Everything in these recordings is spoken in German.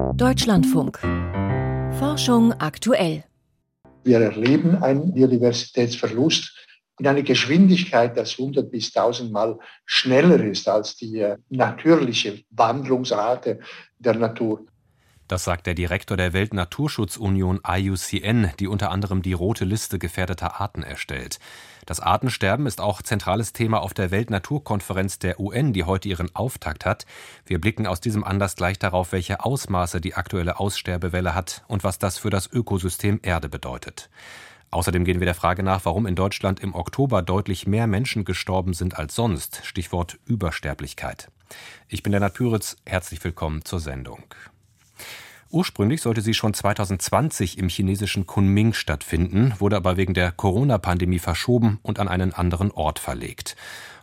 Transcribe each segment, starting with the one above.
Deutschlandfunk. Forschung aktuell. Wir erleben einen Biodiversitätsverlust in einer Geschwindigkeit, das 100 bis 1000 Mal schneller ist als die äh, natürliche Wandlungsrate der Natur. Das sagt der Direktor der Weltnaturschutzunion IUCN, die unter anderem die rote Liste gefährdeter Arten erstellt. Das Artensterben ist auch zentrales Thema auf der Weltnaturkonferenz der UN, die heute ihren Auftakt hat. Wir blicken aus diesem Anlass gleich darauf, welche Ausmaße die aktuelle Aussterbewelle hat und was das für das Ökosystem Erde bedeutet. Außerdem gehen wir der Frage nach, warum in Deutschland im Oktober deutlich mehr Menschen gestorben sind als sonst. Stichwort Übersterblichkeit. Ich bin Lennart Püritz. Herzlich willkommen zur Sendung. Ursprünglich sollte sie schon 2020 im chinesischen Kunming stattfinden, wurde aber wegen der Corona-Pandemie verschoben und an einen anderen Ort verlegt.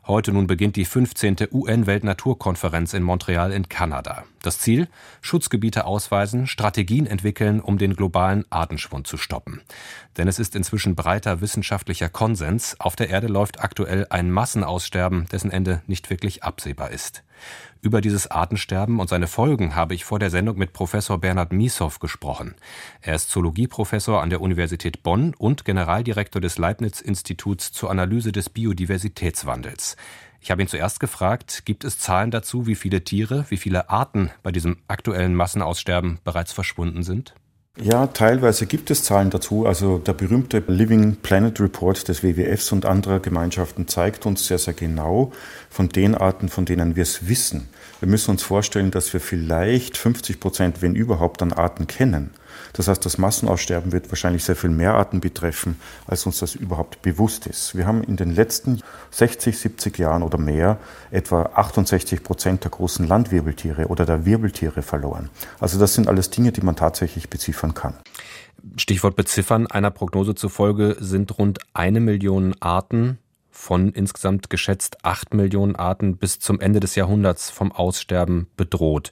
Heute nun beginnt die 15. UN-Weltnaturkonferenz in Montreal in Kanada. Das Ziel? Schutzgebiete ausweisen, Strategien entwickeln, um den globalen Artenschwund zu stoppen. Denn es ist inzwischen breiter wissenschaftlicher Konsens, auf der Erde läuft aktuell ein Massenaussterben, dessen Ende nicht wirklich absehbar ist. Über dieses Artensterben und seine Folgen habe ich vor der Sendung mit Professor Bernhard Mieshoff gesprochen. Er ist Zoologieprofessor an der Universität Bonn und Generaldirektor des Leibniz-Instituts zur Analyse des Biodiversitätswandels. Ich habe ihn zuerst gefragt, gibt es Zahlen dazu, wie viele Tiere, wie viele Arten bei diesem aktuellen Massenaussterben bereits verschwunden sind? Ja, teilweise gibt es Zahlen dazu. Also der berühmte Living Planet Report des WWFs und anderer Gemeinschaften zeigt uns sehr, sehr genau von den Arten, von denen wir es wissen. Wir müssen uns vorstellen, dass wir vielleicht 50 Prozent, wenn überhaupt, an Arten kennen. Das heißt, das Massenaussterben wird wahrscheinlich sehr viel mehr Arten betreffen, als uns das überhaupt bewusst ist. Wir haben in den letzten 60, 70 Jahren oder mehr etwa 68 Prozent der großen Landwirbeltiere oder der Wirbeltiere verloren. Also das sind alles Dinge, die man tatsächlich beziffern kann. Stichwort beziffern. Einer Prognose zufolge sind rund eine Million Arten von insgesamt geschätzt acht Millionen Arten bis zum Ende des Jahrhunderts vom Aussterben bedroht.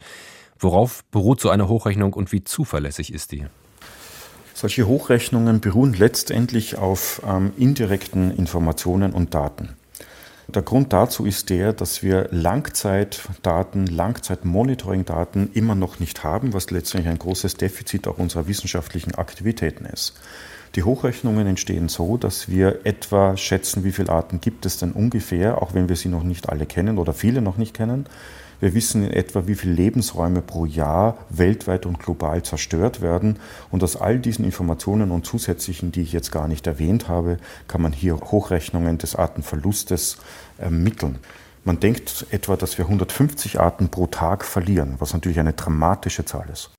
Worauf beruht so eine Hochrechnung und wie zuverlässig ist die? Solche Hochrechnungen beruhen letztendlich auf ähm, indirekten Informationen und Daten. Der Grund dazu ist der, dass wir Langzeitdaten, Langzeitmonitoringdaten immer noch nicht haben, was letztendlich ein großes Defizit auch unserer wissenschaftlichen Aktivitäten ist. Die Hochrechnungen entstehen so, dass wir etwa schätzen, wie viele Arten gibt es denn ungefähr, auch wenn wir sie noch nicht alle kennen oder viele noch nicht kennen. Wir wissen in etwa, wie viele Lebensräume pro Jahr weltweit und global zerstört werden. Und aus all diesen Informationen und zusätzlichen, die ich jetzt gar nicht erwähnt habe, kann man hier Hochrechnungen des Artenverlustes ermitteln. Man denkt etwa, dass wir 150 Arten pro Tag verlieren, was natürlich eine dramatische Zahl ist.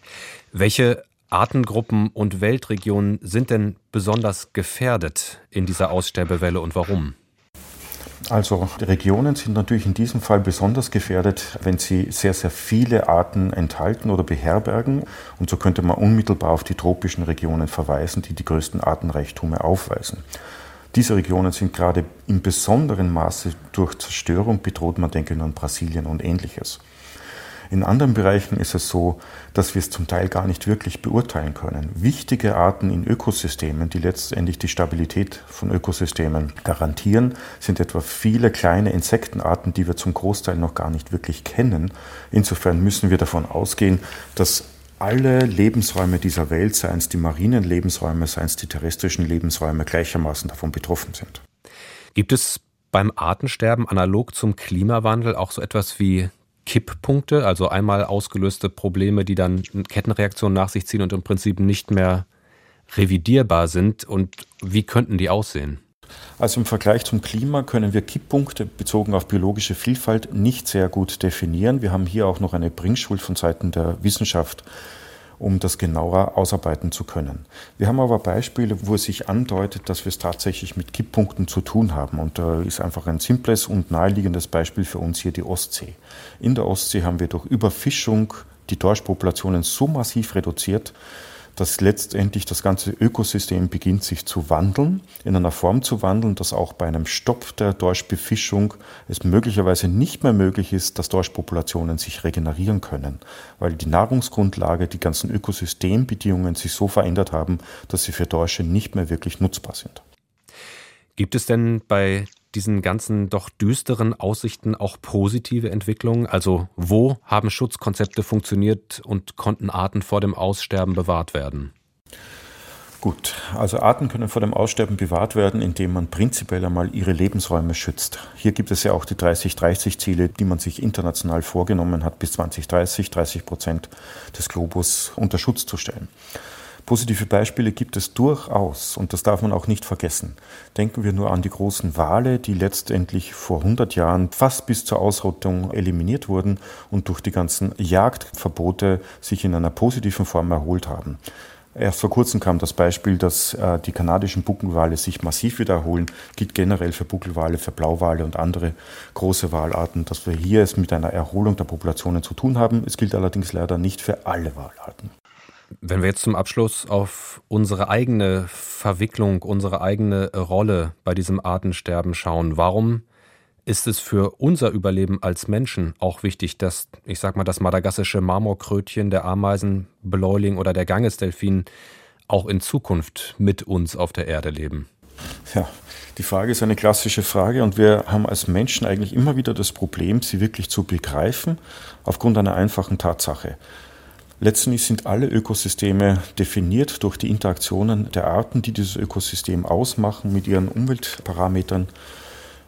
Welche Artengruppen und Weltregionen sind denn besonders gefährdet in dieser Aussterbewelle und warum? Also die Regionen sind natürlich in diesem Fall besonders gefährdet, wenn sie sehr, sehr viele Arten enthalten oder beherbergen. Und so könnte man unmittelbar auf die tropischen Regionen verweisen, die die größten Artenreichtume aufweisen. Diese Regionen sind gerade in besonderem Maße durch Zerstörung bedroht. Man denke nur an Brasilien und ähnliches. In anderen Bereichen ist es so, dass wir es zum Teil gar nicht wirklich beurteilen können. Wichtige Arten in Ökosystemen, die letztendlich die Stabilität von Ökosystemen garantieren, sind etwa viele kleine Insektenarten, die wir zum Großteil noch gar nicht wirklich kennen. Insofern müssen wir davon ausgehen, dass alle Lebensräume dieser Welt, seien es die marinen Lebensräume, seien es die terrestrischen Lebensräume, gleichermaßen davon betroffen sind. Gibt es beim Artensterben analog zum Klimawandel auch so etwas wie Kipppunkte, also einmal ausgelöste Probleme, die dann Kettenreaktionen nach sich ziehen und im Prinzip nicht mehr revidierbar sind. Und wie könnten die aussehen? Also im Vergleich zum Klima können wir Kipppunkte bezogen auf biologische Vielfalt nicht sehr gut definieren. Wir haben hier auch noch eine Bringschuld von Seiten der Wissenschaft um das genauer ausarbeiten zu können. Wir haben aber Beispiele, wo es sich andeutet, dass wir es tatsächlich mit Kipppunkten zu tun haben. Und da ist einfach ein simples und naheliegendes Beispiel für uns hier die Ostsee. In der Ostsee haben wir durch Überfischung die Dorschpopulationen so massiv reduziert, dass letztendlich das ganze Ökosystem beginnt sich zu wandeln, in einer Form zu wandeln, dass auch bei einem Stopp der Dorschbefischung es möglicherweise nicht mehr möglich ist, dass Dorschpopulationen sich regenerieren können, weil die Nahrungsgrundlage, die ganzen Ökosystembedingungen sich so verändert haben, dass sie für Dorsche nicht mehr wirklich nutzbar sind. Gibt es denn bei diesen ganzen doch düsteren Aussichten auch positive Entwicklungen? Also wo haben Schutzkonzepte funktioniert und konnten Arten vor dem Aussterben bewahrt werden? Gut, also Arten können vor dem Aussterben bewahrt werden, indem man prinzipiell einmal ihre Lebensräume schützt. Hier gibt es ja auch die 30-30-Ziele, die man sich international vorgenommen hat, bis 2030 30 Prozent des Globus unter Schutz zu stellen. Positive Beispiele gibt es durchaus und das darf man auch nicht vergessen. Denken wir nur an die großen Wale, die letztendlich vor 100 Jahren fast bis zur Ausrottung eliminiert wurden und durch die ganzen Jagdverbote sich in einer positiven Form erholt haben. Erst vor kurzem kam das Beispiel, dass äh, die kanadischen Buckelwale sich massiv wiederholen. Gilt generell für Buckelwale, für Blauwale und andere große Walarten, dass wir hier es mit einer Erholung der Populationen zu tun haben. Es gilt allerdings leider nicht für alle Walarten. Wenn wir jetzt zum Abschluss auf unsere eigene Verwicklung, unsere eigene Rolle bei diesem Artensterben schauen, warum ist es für unser Überleben als Menschen auch wichtig, dass, ich sag mal, das madagassische Marmorkrötchen, der Ameisenbläuling oder der Gangesdelfin auch in Zukunft mit uns auf der Erde leben? Ja, die Frage ist eine klassische Frage und wir haben als Menschen eigentlich immer wieder das Problem, sie wirklich zu begreifen, aufgrund einer einfachen Tatsache. Letztendlich sind alle Ökosysteme definiert durch die Interaktionen der Arten, die dieses Ökosystem ausmachen mit ihren Umweltparametern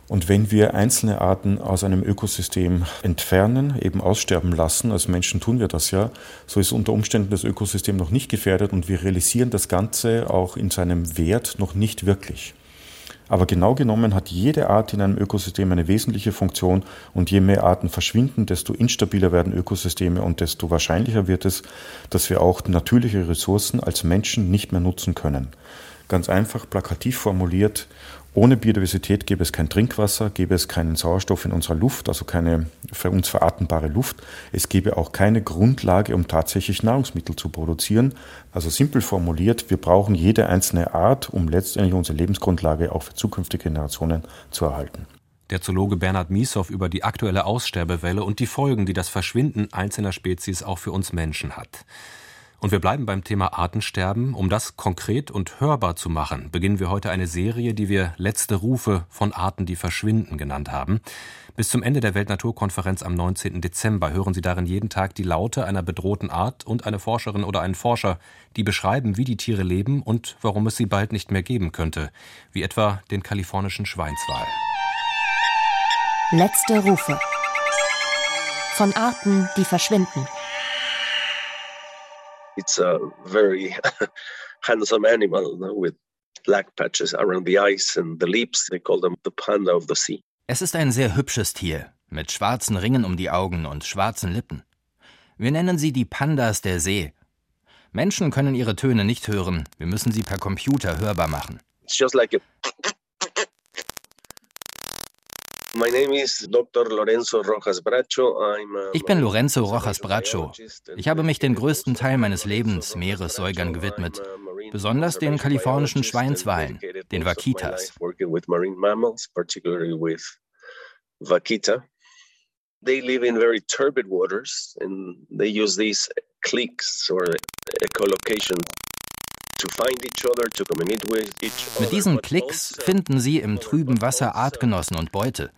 und wenn wir einzelne Arten aus einem Ökosystem entfernen, eben aussterben lassen, als Menschen tun wir das ja, so ist unter Umständen das Ökosystem noch nicht gefährdet und wir realisieren das Ganze auch in seinem Wert noch nicht wirklich. Aber genau genommen hat jede Art in einem Ökosystem eine wesentliche Funktion und je mehr Arten verschwinden, desto instabiler werden Ökosysteme und desto wahrscheinlicher wird es, dass wir auch natürliche Ressourcen als Menschen nicht mehr nutzen können. Ganz einfach plakativ formuliert, ohne Biodiversität gäbe es kein Trinkwasser, gäbe es keinen Sauerstoff in unserer Luft, also keine für uns veratembare Luft. Es gäbe auch keine Grundlage, um tatsächlich Nahrungsmittel zu produzieren. Also simpel formuliert, wir brauchen jede einzelne Art, um letztendlich unsere Lebensgrundlage auch für zukünftige Generationen zu erhalten. Der Zoologe Bernhard Mieshoff über die aktuelle Aussterbewelle und die Folgen, die das Verschwinden einzelner Spezies auch für uns Menschen hat. Und wir bleiben beim Thema Artensterben. Um das konkret und hörbar zu machen, beginnen wir heute eine Serie, die wir Letzte Rufe von Arten, die verschwinden genannt haben. Bis zum Ende der Weltnaturkonferenz am 19. Dezember hören Sie darin jeden Tag die Laute einer bedrohten Art und eine Forscherin oder einen Forscher, die beschreiben, wie die Tiere leben und warum es sie bald nicht mehr geben könnte, wie etwa den kalifornischen Schweinswal. Letzte Rufe von Arten, die verschwinden. It's a very handsome animal with black patches around the eyes and the lips. They call them the panda of the sea. Es ist ein sehr hübsches Tier mit schwarzen Ringen um die Augen und schwarzen Lippen. Wir nennen sie die Pandas der See. Menschen können ihre Töne nicht hören. Wir müssen sie per Computer hörbar machen. It's just like a ich bin Lorenzo Rojas Bracho. Ich habe mich den größten Teil meines Lebens Meeressäugern gewidmet, besonders den kalifornischen Schweinswalen, den Vaquitas. They live in very turbid waters and they use these cliques or echolocation mit diesen Klicks finden sie im trüben Wasser Artgenossen und Beute.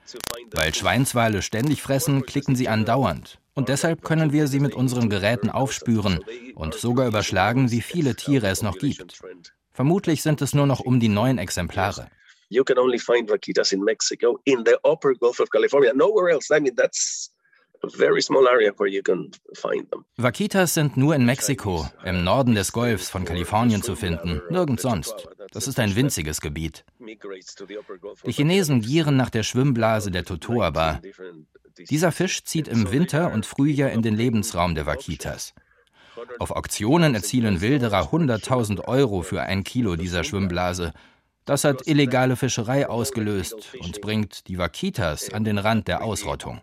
Weil Schweinswale ständig fressen, klicken sie andauernd. Und deshalb können wir sie mit unseren Geräten aufspüren und sogar überschlagen, wie viele Tiere es noch gibt. Vermutlich sind es nur noch um die neun Exemplare. You can only find vaquitas in Mexico, in the upper Gulf of California, nowhere else. I mean, that's Vaquitas sind nur in Mexiko, im Norden des Golfs von Kalifornien zu finden, nirgends sonst. Das ist ein winziges Gebiet. Die Chinesen gieren nach der Schwimmblase der Totoaba. Dieser Fisch zieht im Winter und Frühjahr in den Lebensraum der Vaquitas. Auf Auktionen erzielen Wilderer 100.000 Euro für ein Kilo dieser Schwimmblase. Das hat illegale Fischerei ausgelöst und bringt die Vaquitas an den Rand der Ausrottung.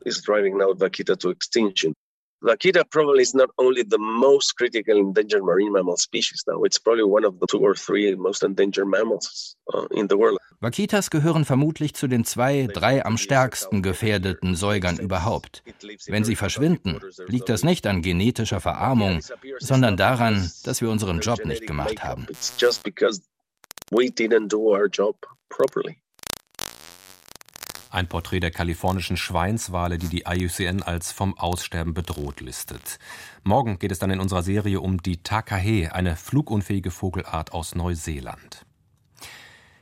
Vaquita probably is not only the most critical endangered marine mammal species now, it's probably one of the two or three most endangered mammals uh, in the world. Vaquitas gehören vermutlich zu den zwei, drei am stärksten gefährdeten Säugern überhaupt. Wenn sie verschwinden, liegt das nicht an genetischer Verarmung, sondern daran, dass wir unseren Job nicht gemacht haben we didn't do our job properly. Ein Porträt der kalifornischen Schweinswale, die die IUCN als vom Aussterben bedroht listet. Morgen geht es dann in unserer Serie um die Takahe, eine flugunfähige Vogelart aus Neuseeland.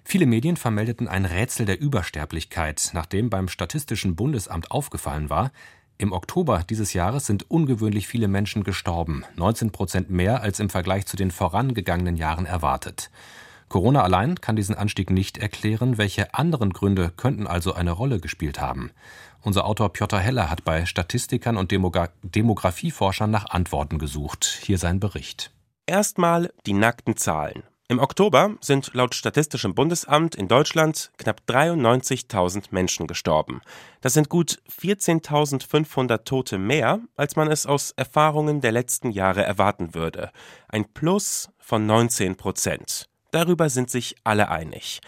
Viele Medien vermeldeten ein Rätsel der Übersterblichkeit, nachdem beim Statistischen Bundesamt aufgefallen war, im Oktober dieses Jahres sind ungewöhnlich viele Menschen gestorben, 19 Prozent mehr als im Vergleich zu den vorangegangenen Jahren erwartet. Corona allein kann diesen Anstieg nicht erklären. Welche anderen Gründe könnten also eine Rolle gespielt haben? Unser Autor Piotr Heller hat bei Statistikern und Demogra Demografieforschern nach Antworten gesucht. Hier sein Bericht. Erstmal die nackten Zahlen. Im Oktober sind laut Statistischem Bundesamt in Deutschland knapp 93.000 Menschen gestorben. Das sind gut 14.500 Tote mehr, als man es aus Erfahrungen der letzten Jahre erwarten würde. Ein Plus von 19 Prozent. Darüber sind sich alle einig.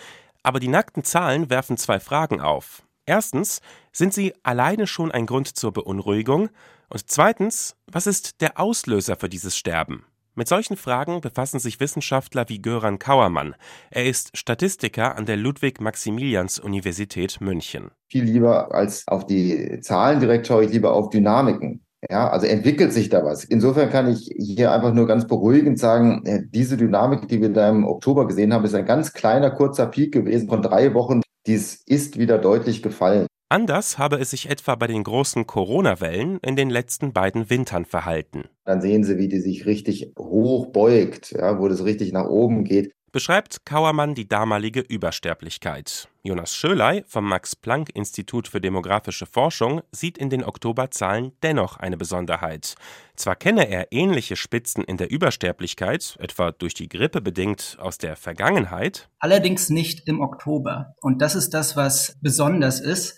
Aber die nackten Zahlen werfen zwei Fragen auf. Erstens, sind sie alleine schon ein Grund zur Beunruhigung? Und zweitens, was ist der Auslöser für dieses Sterben? Mit solchen Fragen befassen sich Wissenschaftler wie Göran Kauermann. Er ist Statistiker an der Ludwig-Maximilians-Universität München. Viel lieber als auf die Zahlen direkt schaue ich lieber auf Dynamiken. Ja, also entwickelt sich da was. Insofern kann ich hier einfach nur ganz beruhigend sagen, äh, diese Dynamik, die wir da im Oktober gesehen haben, ist ein ganz kleiner, kurzer Peak gewesen von drei Wochen. Dies ist wieder deutlich gefallen. Anders habe es sich etwa bei den großen Corona-Wellen in den letzten beiden Wintern verhalten. Dann sehen Sie, wie die sich richtig hoch beugt, ja, wo das richtig nach oben geht beschreibt Kauermann die damalige Übersterblichkeit. Jonas Schöley vom Max-Planck-Institut für demografische Forschung sieht in den Oktoberzahlen dennoch eine Besonderheit. Zwar kenne er ähnliche Spitzen in der Übersterblichkeit, etwa durch die Grippe bedingt aus der Vergangenheit, allerdings nicht im Oktober. Und das ist das, was besonders ist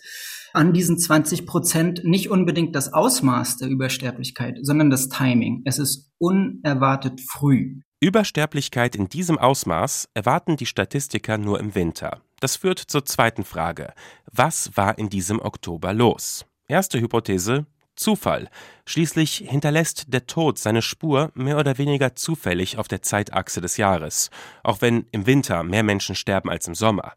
an diesen 20 Prozent nicht unbedingt das Ausmaß der Übersterblichkeit, sondern das Timing. Es ist unerwartet früh. Übersterblichkeit in diesem Ausmaß erwarten die Statistiker nur im Winter. Das führt zur zweiten Frage. Was war in diesem Oktober los? Erste Hypothese Zufall. Schließlich hinterlässt der Tod seine Spur mehr oder weniger zufällig auf der Zeitachse des Jahres, auch wenn im Winter mehr Menschen sterben als im Sommer.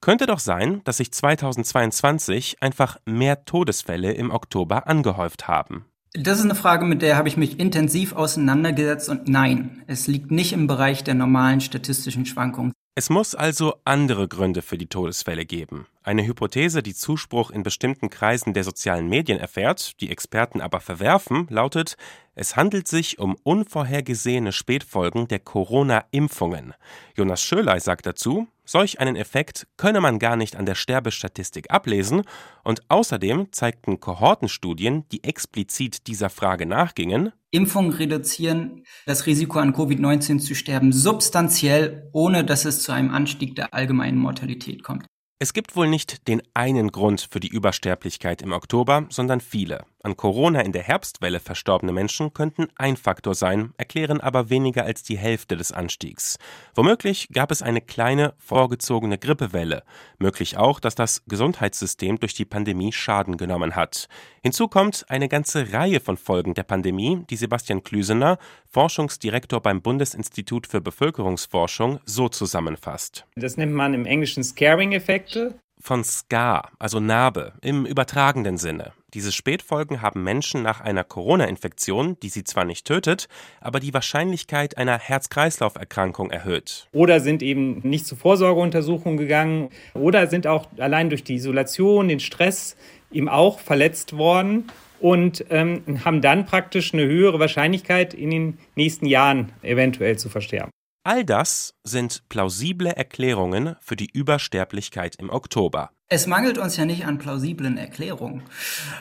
Könnte doch sein, dass sich 2022 einfach mehr Todesfälle im Oktober angehäuft haben. Das ist eine Frage, mit der habe ich mich intensiv auseinandergesetzt und nein, es liegt nicht im Bereich der normalen statistischen Schwankungen. Es muss also andere Gründe für die Todesfälle geben. Eine Hypothese, die Zuspruch in bestimmten Kreisen der sozialen Medien erfährt, die Experten aber verwerfen, lautet, es handelt sich um unvorhergesehene Spätfolgen der Corona-Impfungen. Jonas Schöley sagt dazu, solch einen Effekt könne man gar nicht an der Sterbestatistik ablesen und außerdem zeigten Kohortenstudien, die explizit dieser Frage nachgingen, Impfungen reduzieren das Risiko an Covid-19 zu sterben substanziell, ohne dass es zu einem Anstieg der allgemeinen Mortalität kommt. Es gibt wohl nicht den einen Grund für die Übersterblichkeit im Oktober, sondern viele. An Corona in der Herbstwelle verstorbene Menschen könnten ein Faktor sein, erklären aber weniger als die Hälfte des Anstiegs. Womöglich gab es eine kleine, vorgezogene Grippewelle. Möglich auch, dass das Gesundheitssystem durch die Pandemie Schaden genommen hat. Hinzu kommt eine ganze Reihe von Folgen der Pandemie, die Sebastian Klüsener, Forschungsdirektor beim Bundesinstitut für Bevölkerungsforschung, so zusammenfasst. Das nennt man im Englischen Scaring-Effekte von Scar, also Narbe, im übertragenen Sinne. Diese Spätfolgen haben Menschen nach einer Corona-Infektion, die sie zwar nicht tötet, aber die Wahrscheinlichkeit einer Herz-Kreislauf-Erkrankung erhöht. Oder sind eben nicht zu Vorsorgeuntersuchungen gegangen oder sind auch allein durch die Isolation, den Stress eben auch verletzt worden und ähm, haben dann praktisch eine höhere Wahrscheinlichkeit, in den nächsten Jahren eventuell zu versterben. All das sind plausible Erklärungen für die Übersterblichkeit im Oktober. Es mangelt uns ja nicht an plausiblen Erklärungen.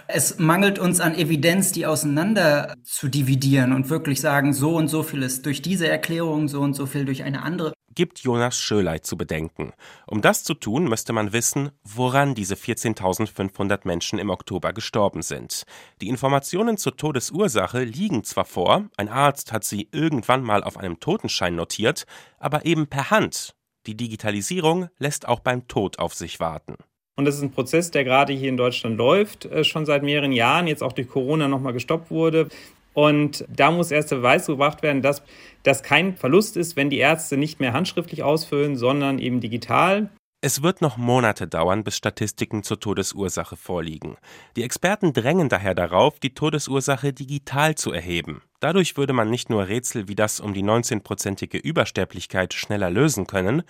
Es mangelt uns an Evidenz, die auseinander zu dividieren und wirklich sagen, so und so viel ist durch diese Erklärung, so und so viel durch eine andere gibt Jonas Schöley zu bedenken. Um das zu tun, müsste man wissen, woran diese 14.500 Menschen im Oktober gestorben sind. Die Informationen zur Todesursache liegen zwar vor, ein Arzt hat sie irgendwann mal auf einem Totenschein notiert, aber eben per Hand. Die Digitalisierung lässt auch beim Tod auf sich warten. Und das ist ein Prozess, der gerade hier in Deutschland läuft, äh, schon seit mehreren Jahren, jetzt auch durch Corona nochmal gestoppt wurde. Und da muss erst der Beweis gebracht werden, dass das kein Verlust ist, wenn die Ärzte nicht mehr handschriftlich ausfüllen, sondern eben digital. Es wird noch Monate dauern, bis Statistiken zur Todesursache vorliegen. Die Experten drängen daher darauf, die Todesursache digital zu erheben. Dadurch würde man nicht nur Rätsel wie das um die 19-prozentige Übersterblichkeit schneller lösen können,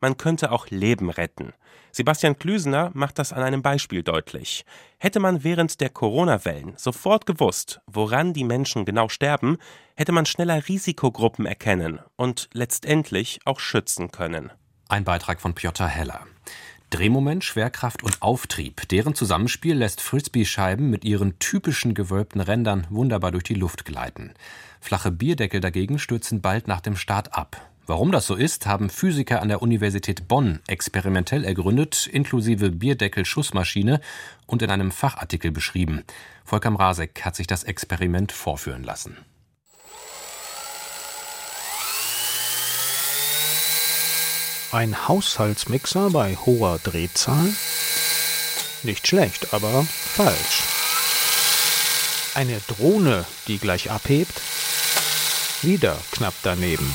man könnte auch Leben retten. Sebastian Klüsener macht das an einem Beispiel deutlich. Hätte man während der Corona-Wellen sofort gewusst, woran die Menschen genau sterben, hätte man schneller Risikogruppen erkennen und letztendlich auch schützen können. Ein Beitrag von Piotr Heller. Drehmoment, Schwerkraft und Auftrieb. Deren Zusammenspiel lässt Frisbee-Scheiben mit ihren typischen gewölbten Rändern wunderbar durch die Luft gleiten. Flache Bierdeckel dagegen stürzen bald nach dem Start ab. Warum das so ist, haben Physiker an der Universität Bonn experimentell ergründet, inklusive Bierdeckel-Schussmaschine und in einem Fachartikel beschrieben. Volker Mrazek hat sich das Experiment vorführen lassen. Ein Haushaltsmixer bei hoher Drehzahl? Nicht schlecht, aber falsch. Eine Drohne, die gleich abhebt? Wieder knapp daneben.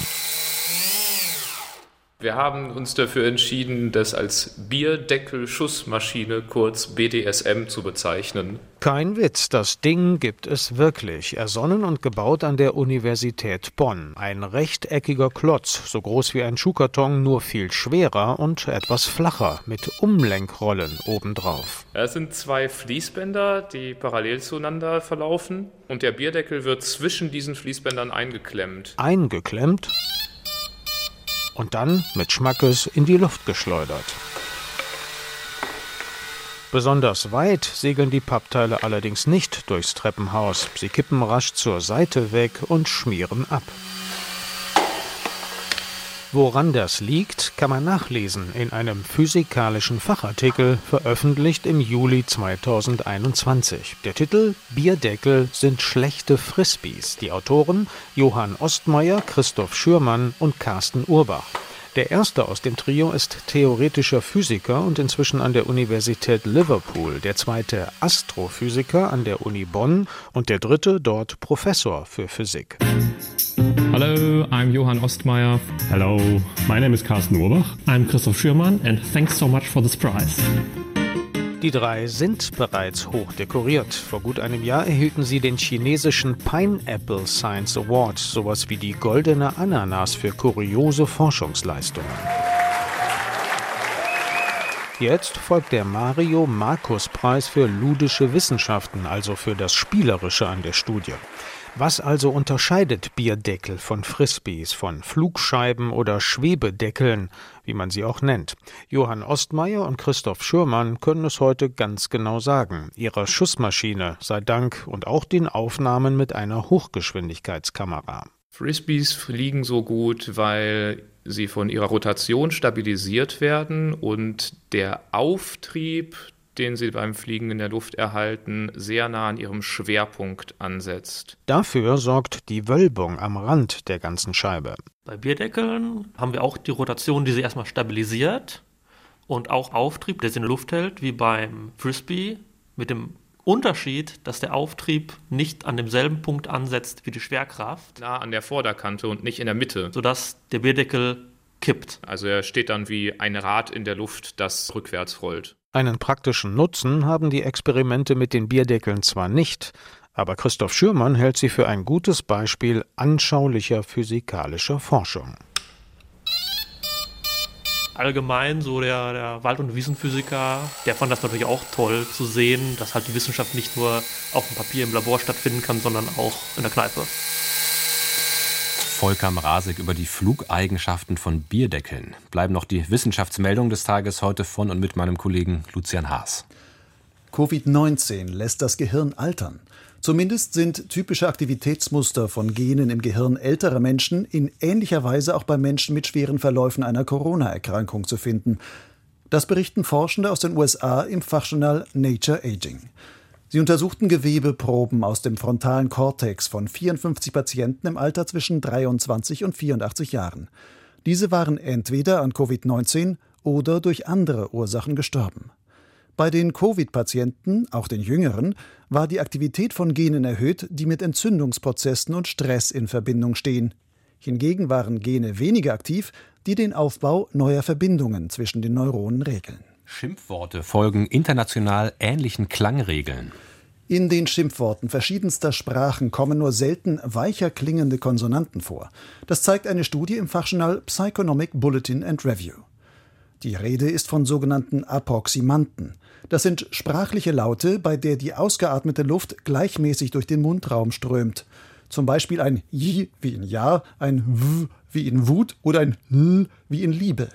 Wir haben uns dafür entschieden, das als Bierdeckel-Schussmaschine, kurz BDSM, zu bezeichnen. Kein Witz, das Ding gibt es wirklich. Ersonnen und gebaut an der Universität Bonn. Ein rechteckiger Klotz, so groß wie ein Schuhkarton, nur viel schwerer und etwas flacher, mit Umlenkrollen obendrauf. Es sind zwei Fließbänder, die parallel zueinander verlaufen und der Bierdeckel wird zwischen diesen Fließbändern eingeklemmt. Eingeklemmt? Und dann mit Schmackes in die Luft geschleudert. Besonders weit segeln die Pappteile allerdings nicht durchs Treppenhaus. Sie kippen rasch zur Seite weg und schmieren ab. Woran das liegt, kann man nachlesen in einem physikalischen Fachartikel, veröffentlicht im Juli 2021. Der Titel Bierdeckel sind schlechte Frisbees. Die Autoren Johann Ostmeier, Christoph Schürmann und Carsten Urbach. Der erste aus dem Trio ist theoretischer Physiker und inzwischen an der Universität Liverpool, der zweite Astrophysiker an der Uni Bonn und der dritte dort Professor für Physik. Hello, I'm Johann Ostmeier. Hello, my name is Carsten Urbach. I'm Christoph Schürmann and thanks so much for this prize. Die drei sind bereits hoch dekoriert. Vor gut einem Jahr erhielten sie den chinesischen Pineapple Science Award, sowas wie die goldene Ananas für kuriose Forschungsleistungen. Jetzt folgt der Mario Markus Preis für ludische Wissenschaften, also für das Spielerische an der Studie. Was also unterscheidet Bierdeckel von Frisbees, von Flugscheiben oder Schwebedeckeln, wie man sie auch nennt? Johann Ostmeier und Christoph Schürmann können es heute ganz genau sagen. Ihrer Schussmaschine sei Dank und auch den Aufnahmen mit einer Hochgeschwindigkeitskamera. Frisbees fliegen so gut, weil sie von ihrer Rotation stabilisiert werden und der Auftrieb den sie beim Fliegen in der Luft erhalten, sehr nah an ihrem Schwerpunkt ansetzt. Dafür sorgt die Wölbung am Rand der ganzen Scheibe. Bei Bierdeckeln haben wir auch die Rotation, die sie erstmal stabilisiert und auch Auftrieb, der sie in der Luft hält, wie beim Frisbee, mit dem Unterschied, dass der Auftrieb nicht an demselben Punkt ansetzt wie die Schwerkraft. Nah an der Vorderkante und nicht in der Mitte. Sodass der Bierdeckel kippt. Also er steht dann wie ein Rad in der Luft, das rückwärts rollt. Einen praktischen Nutzen haben die Experimente mit den Bierdeckeln zwar nicht, aber Christoph Schürmann hält sie für ein gutes Beispiel anschaulicher physikalischer Forschung. Allgemein so der, der Wald- und Wiesenphysiker, der fand das natürlich auch toll zu sehen, dass halt die Wissenschaft nicht nur auf dem Papier im Labor stattfinden kann, sondern auch in der Kneipe. Volker Mrazek über die Flugeigenschaften von Bierdeckeln. Bleiben noch die Wissenschaftsmeldungen des Tages heute von und mit meinem Kollegen Lucian Haas. Covid-19 lässt das Gehirn altern. Zumindest sind typische Aktivitätsmuster von Genen im Gehirn älterer Menschen in ähnlicher Weise auch bei Menschen mit schweren Verläufen einer Corona-Erkrankung zu finden. Das berichten Forschende aus den USA im Fachjournal Nature Aging. Sie untersuchten Gewebeproben aus dem frontalen Kortex von 54 Patienten im Alter zwischen 23 und 84 Jahren. Diese waren entweder an Covid-19 oder durch andere Ursachen gestorben. Bei den Covid-Patienten, auch den jüngeren, war die Aktivität von Genen erhöht, die mit Entzündungsprozessen und Stress in Verbindung stehen. Hingegen waren Gene weniger aktiv, die den Aufbau neuer Verbindungen zwischen den Neuronen regeln. Schimpfworte folgen international ähnlichen Klangregeln. In den Schimpfworten verschiedenster Sprachen kommen nur selten weicher klingende Konsonanten vor. Das zeigt eine Studie im Fachjournal Psychonomic Bulletin and Review. Die Rede ist von sogenannten Approximanten. Das sind sprachliche Laute, bei der die ausgeatmete Luft gleichmäßig durch den Mundraum strömt. Zum Beispiel ein J wie in Ja, ein W wie in Wut oder ein L wie in Liebe.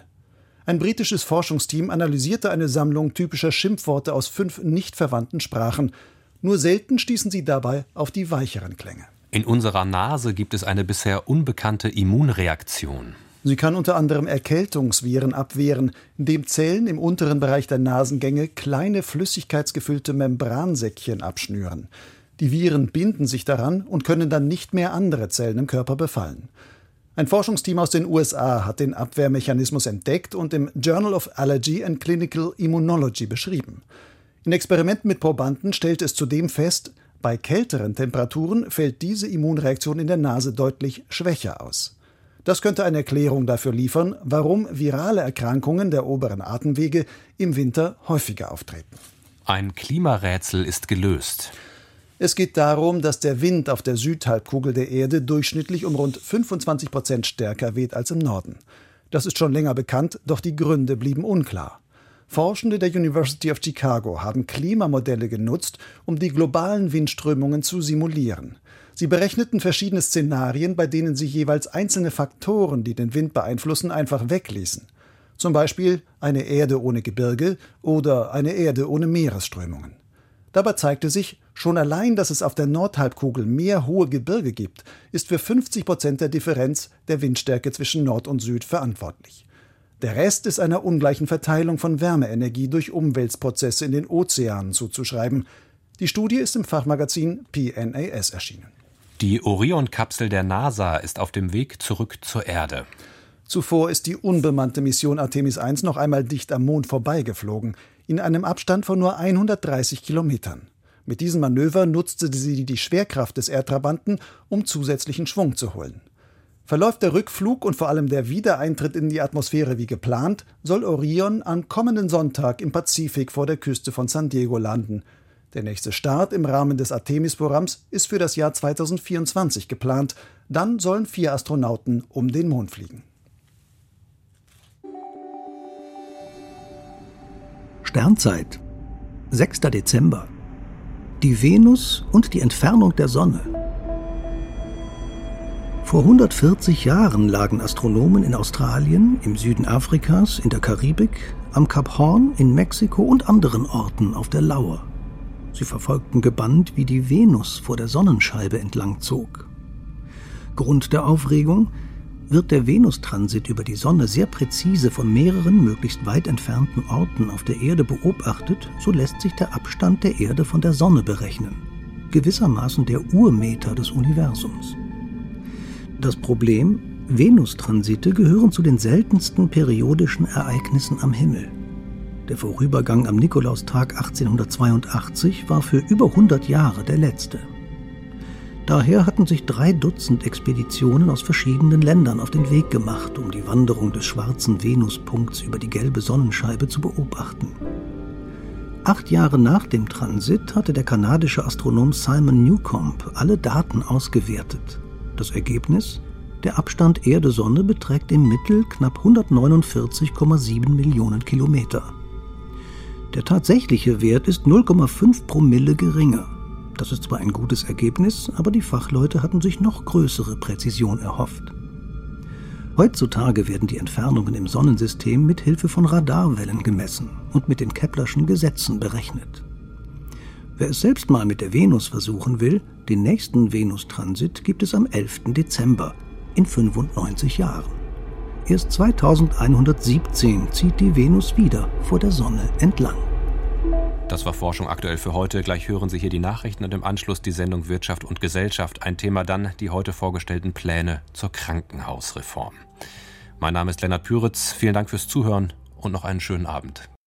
Ein britisches Forschungsteam analysierte eine Sammlung typischer Schimpfworte aus fünf nicht verwandten Sprachen. Nur selten stießen sie dabei auf die weicheren Klänge. In unserer Nase gibt es eine bisher unbekannte Immunreaktion. Sie kann unter anderem Erkältungsviren abwehren, indem Zellen im unteren Bereich der Nasengänge kleine flüssigkeitsgefüllte Membransäckchen abschnüren. Die Viren binden sich daran und können dann nicht mehr andere Zellen im Körper befallen. Ein Forschungsteam aus den USA hat den Abwehrmechanismus entdeckt und im Journal of Allergy and Clinical Immunology beschrieben. In Experimenten mit Probanden stellte es zudem fest, bei kälteren Temperaturen fällt diese Immunreaktion in der Nase deutlich schwächer aus. Das könnte eine Erklärung dafür liefern, warum virale Erkrankungen der oberen Atemwege im Winter häufiger auftreten. Ein Klimarätsel ist gelöst. Es geht darum, dass der Wind auf der Südhalbkugel der Erde durchschnittlich um rund 25 Prozent stärker weht als im Norden. Das ist schon länger bekannt, doch die Gründe blieben unklar. Forschende der University of Chicago haben Klimamodelle genutzt, um die globalen Windströmungen zu simulieren. Sie berechneten verschiedene Szenarien, bei denen sie jeweils einzelne Faktoren, die den Wind beeinflussen, einfach wegließen. Zum Beispiel eine Erde ohne Gebirge oder eine Erde ohne Meeresströmungen. Dabei zeigte sich, schon allein, dass es auf der Nordhalbkugel mehr hohe Gebirge gibt, ist für 50 Prozent der Differenz der Windstärke zwischen Nord und Süd verantwortlich. Der Rest ist einer ungleichen Verteilung von Wärmeenergie durch Umweltprozesse in den Ozeanen zuzuschreiben. Die Studie ist im Fachmagazin PNAS erschienen. Die Orion-Kapsel der NASA ist auf dem Weg zurück zur Erde. Zuvor ist die unbemannte Mission Artemis 1 noch einmal dicht am Mond vorbeigeflogen in einem Abstand von nur 130 Kilometern. Mit diesem Manöver nutzte sie die Schwerkraft des Erdtrabanten, um zusätzlichen Schwung zu holen. Verläuft der Rückflug und vor allem der Wiedereintritt in die Atmosphäre wie geplant, soll Orion am kommenden Sonntag im Pazifik vor der Küste von San Diego landen. Der nächste Start im Rahmen des Artemis-Programms ist für das Jahr 2024 geplant. Dann sollen vier Astronauten um den Mond fliegen. Sternzeit. 6. Dezember. Die Venus und die Entfernung der Sonne. Vor 140 Jahren lagen Astronomen in Australien, im Süden Afrikas, in der Karibik, am Kap Horn, in Mexiko und anderen Orten auf der Lauer. Sie verfolgten gebannt, wie die Venus vor der Sonnenscheibe entlang zog. Grund der Aufregung wird der Venustransit über die Sonne sehr präzise von mehreren möglichst weit entfernten Orten auf der Erde beobachtet, so lässt sich der Abstand der Erde von der Sonne berechnen. Gewissermaßen der Urmeter des Universums. Das Problem, Venustransite gehören zu den seltensten periodischen Ereignissen am Himmel. Der Vorübergang am Nikolaustag 1882 war für über 100 Jahre der letzte. Daher hatten sich drei Dutzend Expeditionen aus verschiedenen Ländern auf den Weg gemacht, um die Wanderung des schwarzen Venuspunkts über die gelbe Sonnenscheibe zu beobachten. Acht Jahre nach dem Transit hatte der kanadische Astronom Simon Newcomb alle Daten ausgewertet. Das Ergebnis? Der Abstand Erde-Sonne beträgt im Mittel knapp 149,7 Millionen Kilometer. Der tatsächliche Wert ist 0,5 Promille geringer. Das ist zwar ein gutes Ergebnis, aber die Fachleute hatten sich noch größere Präzision erhofft. Heutzutage werden die Entfernungen im Sonnensystem mit Hilfe von Radarwellen gemessen und mit den Keplerschen Gesetzen berechnet. Wer es selbst mal mit der Venus versuchen will, den nächsten Venustransit gibt es am 11. Dezember in 95 Jahren. Erst 2117 zieht die Venus wieder vor der Sonne entlang. Das war Forschung aktuell für heute. Gleich hören Sie hier die Nachrichten und im Anschluss die Sendung Wirtschaft und Gesellschaft. Ein Thema dann die heute vorgestellten Pläne zur Krankenhausreform. Mein Name ist Lennart Püritz. Vielen Dank fürs Zuhören und noch einen schönen Abend.